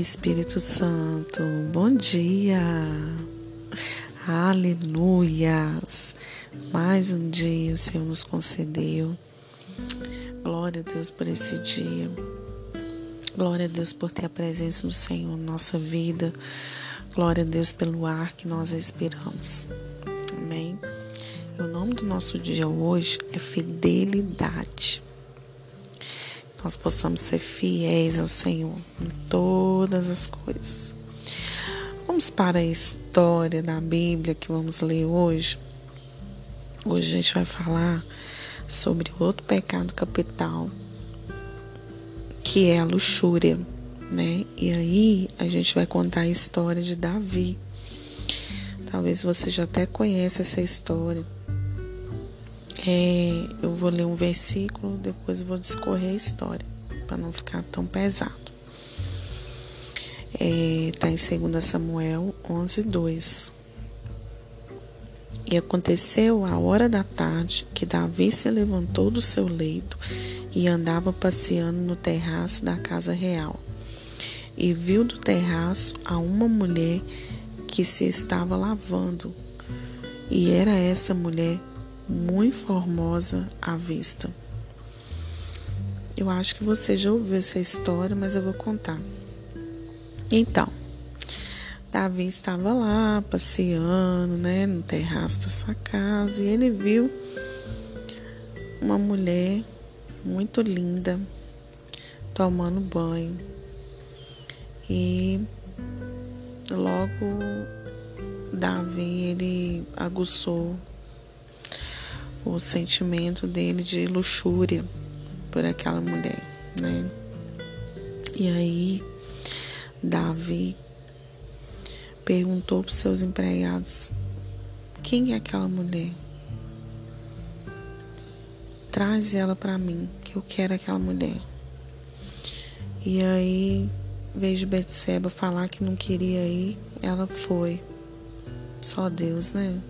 Espírito Santo, bom dia, aleluias. Mais um dia o Senhor nos concedeu. Glória a Deus por esse dia. Glória a Deus por ter a presença do Senhor na nossa vida. Glória a Deus pelo ar que nós respiramos. Amém. O nome do nosso dia hoje é fidelidade nós possamos ser fiéis ao Senhor em todas as coisas. Vamos para a história da Bíblia que vamos ler hoje. Hoje a gente vai falar sobre outro pecado capital, que é a luxúria, né? E aí a gente vai contar a história de Davi. Talvez você já até conheça essa história é, eu vou ler um versículo, depois vou discorrer a história, para não ficar tão pesado. Está é, tá em 2 Samuel 11, 2. E aconteceu a hora da tarde que Davi se levantou do seu leito e andava passeando no terraço da casa real. E viu do terraço a uma mulher que se estava lavando. E era essa mulher muito formosa à vista. Eu acho que você já ouviu essa história, mas eu vou contar. Então, Davi estava lá passeando, né, no terraço da sua casa, e ele viu uma mulher muito linda tomando banho. E logo Davi ele aguçou o sentimento dele de luxúria por aquela mulher, né? E aí Davi perguntou para seus empregados: quem é aquela mulher? Traz ela para mim, que eu quero aquela mulher. E aí, vejo Betseba falar que não queria ir, ela foi. Só Deus, né?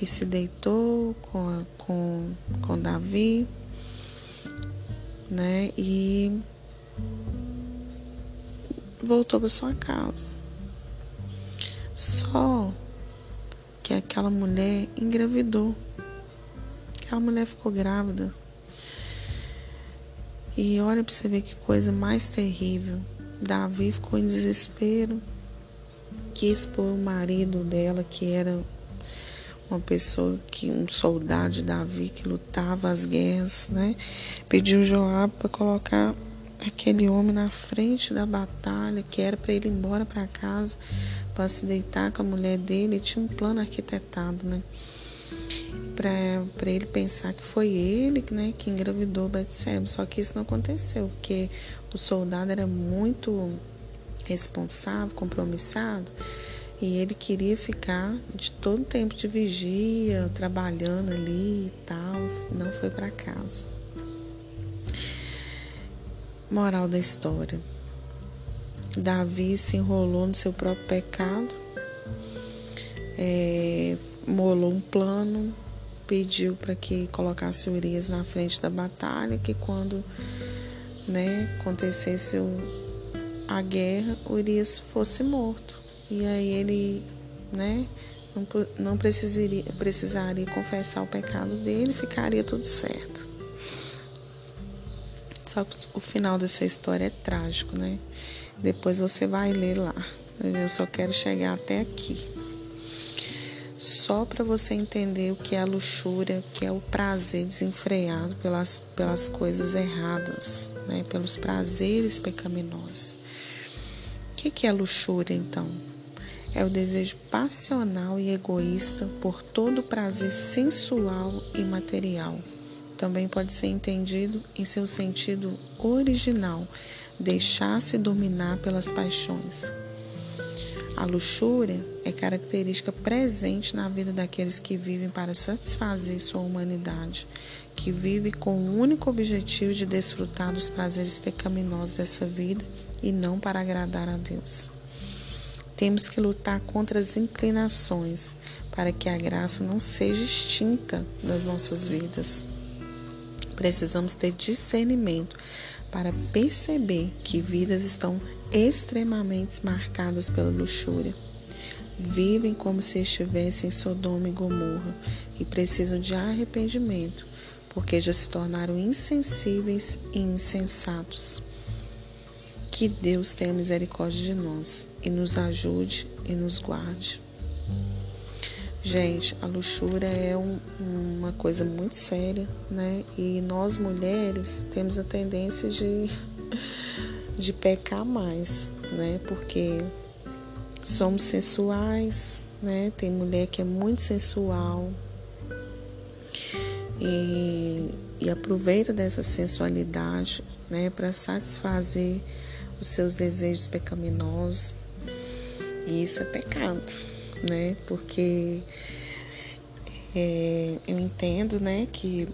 E se deitou com, com, com Davi, né? E voltou para sua casa. Só que aquela mulher engravidou. Aquela mulher ficou grávida. E olha para você ver que coisa mais terrível. Davi ficou em desespero. Quis pôr o marido dela, que era uma pessoa que um soldado de Davi que lutava as guerras, né? Pediu Joab para colocar aquele homem na frente da batalha, que era para ele ir embora para casa, para se deitar com a mulher dele, e tinha um plano arquitetado, né? Para ele pensar que foi ele né, que engravidou Betseba. Só que isso não aconteceu, porque o soldado era muito responsável, compromissado e ele queria ficar de todo tempo de vigia, trabalhando ali e tal, não foi para casa. Moral da história: Davi se enrolou no seu próprio pecado, é, molou um plano, pediu para que colocasse Urias na frente da batalha, que quando né, acontecesse a guerra, Urias fosse morto. E aí ele, né, não, não precisaria, precisaria confessar o pecado dele, ficaria tudo certo. Só que o final dessa história é trágico, né? Depois você vai ler lá. Eu só quero chegar até aqui. Só para você entender o que é a luxúria, que é o prazer desenfreado pelas, pelas coisas erradas, né? pelos prazeres pecaminosos. O que, que é luxúria, então? É o desejo passional e egoísta por todo prazer sensual e material. Também pode ser entendido em seu sentido original, deixar-se dominar pelas paixões. A luxúria é característica presente na vida daqueles que vivem para satisfazer sua humanidade, que vive com o único objetivo de desfrutar dos prazeres pecaminosos dessa vida e não para agradar a Deus. Temos que lutar contra as inclinações para que a graça não seja extinta das nossas vidas. Precisamos ter discernimento para perceber que vidas estão extremamente marcadas pela luxúria. Vivem como se estivessem em Sodoma e Gomorra e precisam de arrependimento, porque já se tornaram insensíveis e insensatos. Que Deus tenha misericórdia de nós e nos ajude e nos guarde. Gente, a luxúria é um, uma coisa muito séria, né? E nós mulheres temos a tendência de, de pecar mais, né? Porque somos sensuais, né? Tem mulher que é muito sensual e, e aproveita dessa sensualidade, né? Para satisfazer os seus desejos pecaminosos. E isso é pecado né? Porque é, eu entendo, né, que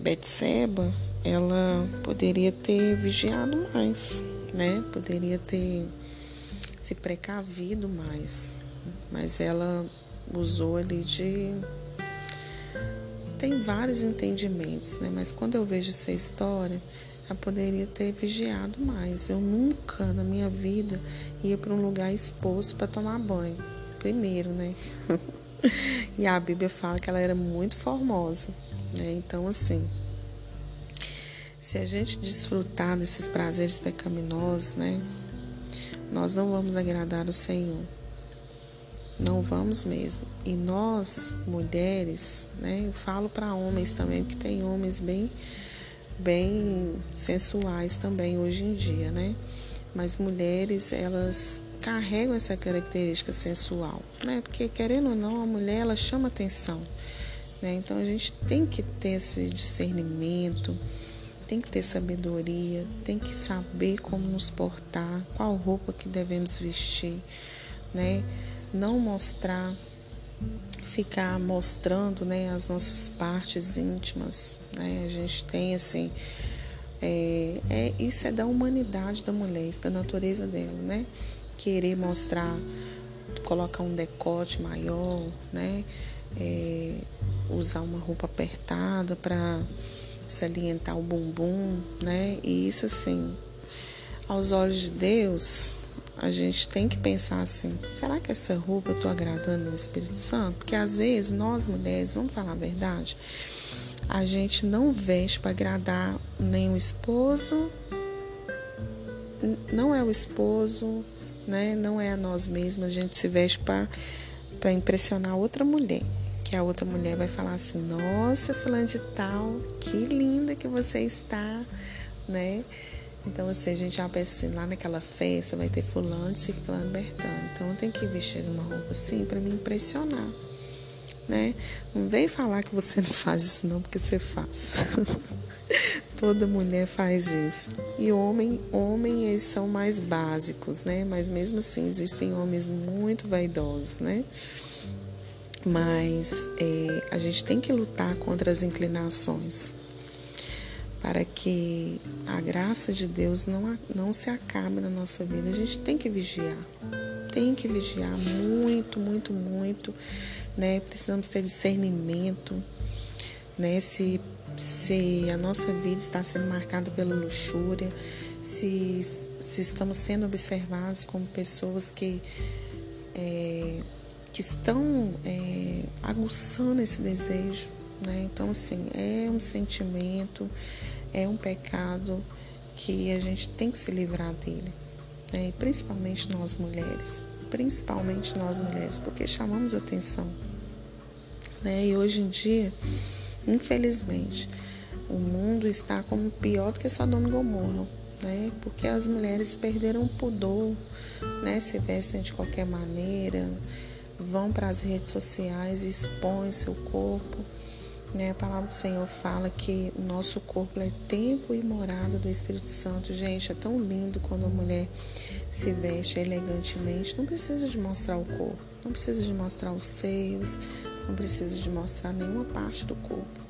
Betseba ela poderia ter vigiado mais, né? Poderia ter se precavido mais, mas ela usou ali de tem vários entendimentos, né? Mas quando eu vejo essa história, ela poderia ter vigiado mais. Eu nunca na minha vida ia para um lugar exposto para tomar banho primeiro, né? e a Bíblia fala que ela era muito formosa, né? Então, assim, se a gente desfrutar desses prazeres pecaminosos, né? Nós não vamos agradar o Senhor. Não vamos mesmo. E nós, mulheres, né? Eu falo para homens também, porque tem homens bem bem sensuais também hoje em dia, né? Mas mulheres, elas carregam essa característica sensual, né? Porque querendo ou não, a mulher ela chama atenção, né? Então a gente tem que ter esse discernimento, tem que ter sabedoria, tem que saber como nos portar, qual roupa que devemos vestir, né? Não mostrar ficar mostrando, né, as nossas partes íntimas, né? A gente tem assim é, é, isso é da humanidade da mulher, isso é da natureza dela, né? querer mostrar, colocar um decote maior, né? É, usar uma roupa apertada para salientar o bumbum, né? E isso assim, aos olhos de Deus, a gente tem que pensar assim: será que essa roupa eu estou agradando o Espírito Santo? Porque às vezes nós mulheres, vamos falar a verdade, a gente não veste para agradar nem o esposo, não é o esposo, né? Não é a nós mesmas, a gente se veste para impressionar outra mulher. Que a outra mulher vai falar assim: Nossa, fulano de tal, que linda que você está, né? Então, assim, a gente já pensa assim: lá naquela festa vai ter fulano, ciclano, bertano. Então, tem que vestir uma roupa assim para me impressionar, né? Não vem falar que você não faz isso, não, porque você faz. Toda mulher faz isso. E homem, homem eles são mais básicos, né? Mas mesmo assim existem homens muito vaidosos, né? Mas é, a gente tem que lutar contra as inclinações para que a graça de Deus não, não se acabe na nossa vida. A gente tem que vigiar, tem que vigiar muito, muito, muito, né? Precisamos ter discernimento, né? Se se a nossa vida está sendo marcada pela luxúria, se, se estamos sendo observados como pessoas que, é, que estão é, aguçando esse desejo. Né? Então, assim, é um sentimento, é um pecado que a gente tem que se livrar dele. Né? Principalmente nós mulheres. Principalmente nós mulheres, porque chamamos atenção. Né? E hoje em dia Infelizmente, o mundo está como pior do que Sodoma e Gomorra, né? Porque as mulheres perderam o pudor, né? Se vestem de qualquer maneira, vão para as redes sociais, expõem seu corpo. Né? A palavra do Senhor fala que o nosso corpo é tempo e morada do Espírito Santo. Gente, é tão lindo quando a mulher se veste elegantemente. Não precisa de mostrar o corpo, não precisa de mostrar os seios, não precisa de mostrar nenhuma parte do corpo,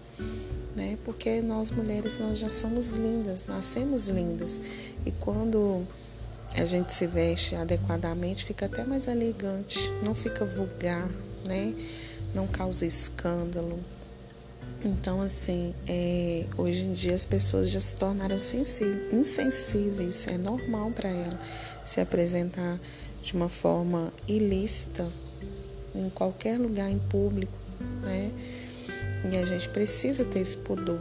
né? Porque nós mulheres nós já somos lindas, nascemos lindas e quando a gente se veste adequadamente fica até mais elegante, não fica vulgar, né? Não causa escândalo, Então, assim, é, hoje em dia as pessoas já se tornaram insensíveis, é normal para ela se apresentar de uma forma ilícita em qualquer lugar em público, né? E a gente precisa ter esse pudor,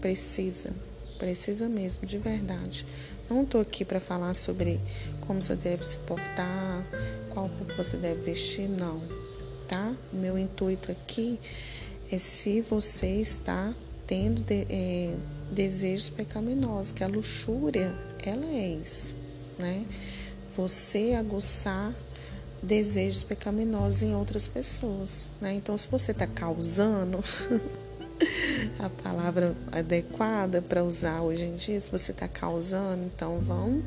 precisa, precisa mesmo, de verdade. Não estou aqui para falar sobre como você deve se portar, qual roupa você deve vestir, não, tá? Meu intuito aqui é se você está tendo de, é, desejos pecaminosos, que a luxúria, ela é isso, né? Você aguçar desejos pecaminosos em outras pessoas, né? Então, se você está causando a palavra adequada para usar hoje em dia, se você está causando, então vamos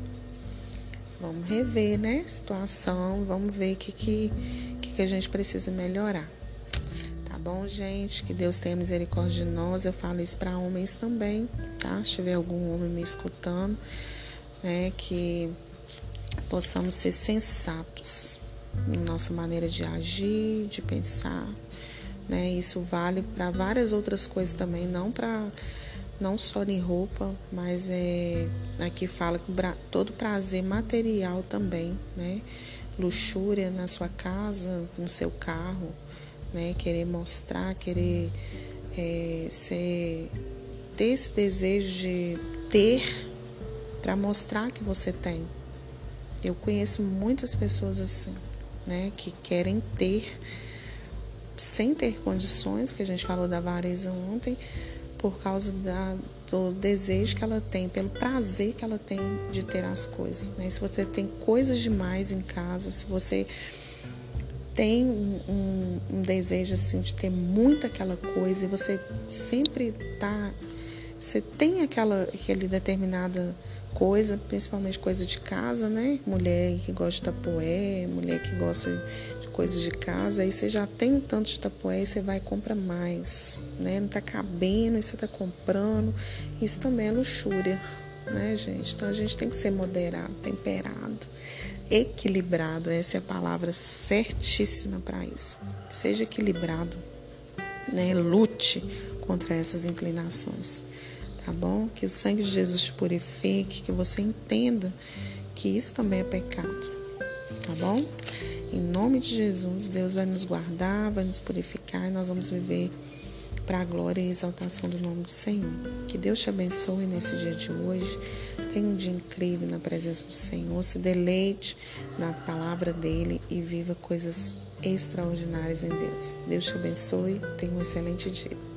vamos rever, né, a situação, vamos ver o que, que, que a gente precisa melhorar bom, gente? Que Deus tenha misericórdia de nós. Eu falo isso para homens também, tá? Se tiver algum homem me escutando, né? Que possamos ser sensatos na nossa maneira de agir, de pensar, né? Isso vale para várias outras coisas também, não para não só em roupa, mas é aqui fala que todo prazer material também, né? Luxúria na sua casa, no seu carro, né? Querer mostrar, querer é, ser, ter esse desejo de ter para mostrar que você tem. Eu conheço muitas pessoas assim, né? Que querem ter sem ter condições, que a gente falou da avareza ontem, por causa da, do desejo que ela tem, pelo prazer que ela tem de ter as coisas. Né? Se você tem coisas demais em casa, se você tem um, um, desejo assim de ter muito aquela coisa e você sempre tá você tem aquela aquele determinada coisa, principalmente coisa de casa, né? Mulher que gosta de tapoé, mulher que gosta de coisas de casa, aí você já tem um tanto de tapoé e você vai e compra mais, né? Não tá cabendo e você tá comprando. Isso também é luxúria, né, gente? Então a gente tem que ser moderado, temperado equilibrado, essa é a palavra certíssima para isso. Seja equilibrado, né? Lute contra essas inclinações, tá bom? Que o sangue de Jesus te purifique, que você entenda que isso também é pecado, tá bom? Em nome de Jesus, Deus vai nos guardar, vai nos purificar e nós vamos viver para a glória e exaltação do nome do Senhor. Que Deus te abençoe nesse dia de hoje. Tenha um dia incrível na presença do Senhor. Se deleite na palavra dele e viva coisas extraordinárias em Deus. Deus te abençoe. Tenha um excelente dia.